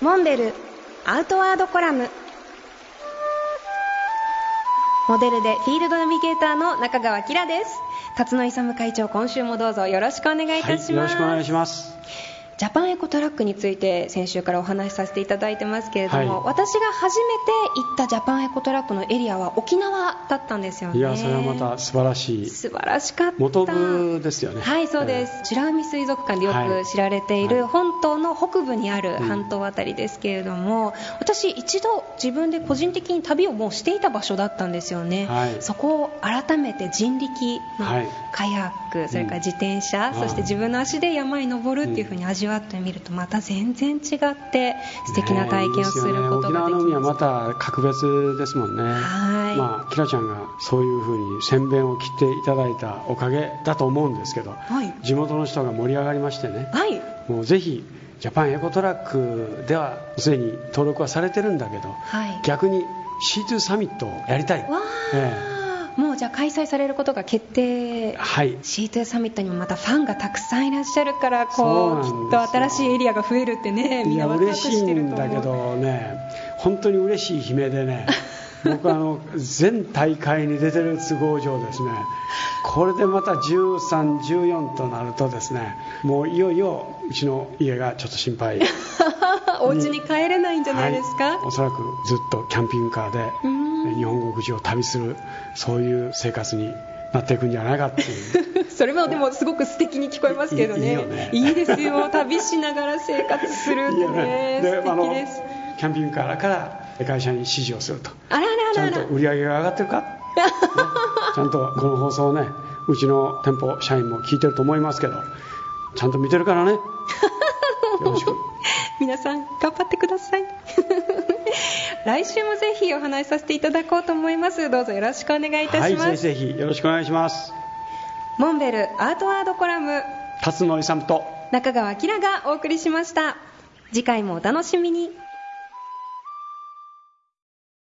モンベルアウトワードコラム。モデルでフィールドナビゲーターの中川きらです。辰野勇会長今週もどうぞよろしくお願いいたします、はい、よろしくお願いします。ジャパンエコトラックについて先週からお話しさせていただいてますけれども、はい、私が初めて行ったジャパンエコトラックのエリアは沖縄だったんですよね。いやそれはまた素晴らしい。素晴らしかった。本部ですよね。はいそうです、美ら海水族館でよく知られている、本島の北部にある半島あたりですけれども、うん、私一度自分で個人的に旅をもうしていた場所だったんですよね、はい、そこを改めて人力のカヤック、それから自転車、うん、そして自分の足で山に登るっていう風に味わってみるとまた全然違って素敵な体験をすることができます、ね、沖縄の海はまた格別ですもんね。はい。まあキラちゃんがそういうふうに宣伝を切っていただいたおかげだと思うんですけど、はい、地元の人が盛り上がりましてね、はい、もうぜひジャパンエコトラックではすでに登録はされてるんだけど、はい、逆に C2 サミットをやりたい。わええもうじゃあ開催されることが決定、はい、C2 サミットにもまたファンがたくさんいらっしゃるからこうきっと新しいエリアが増えるってねみんなワクワクしてると思う。嬉しいんだけどね。本当に嬉しい悲鳴でね。僕あの全大会に出てる都合上ですね。これでまた13、14となるとですねもういよいようちの家がちょっと心配。お家に帰れないんじゃないですか、はい、おそらくずっとキャンピングカーで日本国中を旅するそういう生活になっていくんじゃないかっていう。それもでもすごごく素敵に聞こえますけどね。いいね。いいですよ。旅しながら生活するってね。ね。で素敵です。キャンピングカーから会社に指示をすると。あらららちゃんと売り上げが上がってるか、ね、ちゃんとこの放送をねうちの店舗社員も聞いてると思いますけど。ちゃんと見てるからね。よろしく。皆さん頑張ってください来週もぜひお話しさせていただこうと思います。どうぞよろしくお願いいたします、はい、ぜひぜひよろしくお願いします。モンベルアートワードコラム。辰野勇と中川明がお送りしました。次回もお楽しみに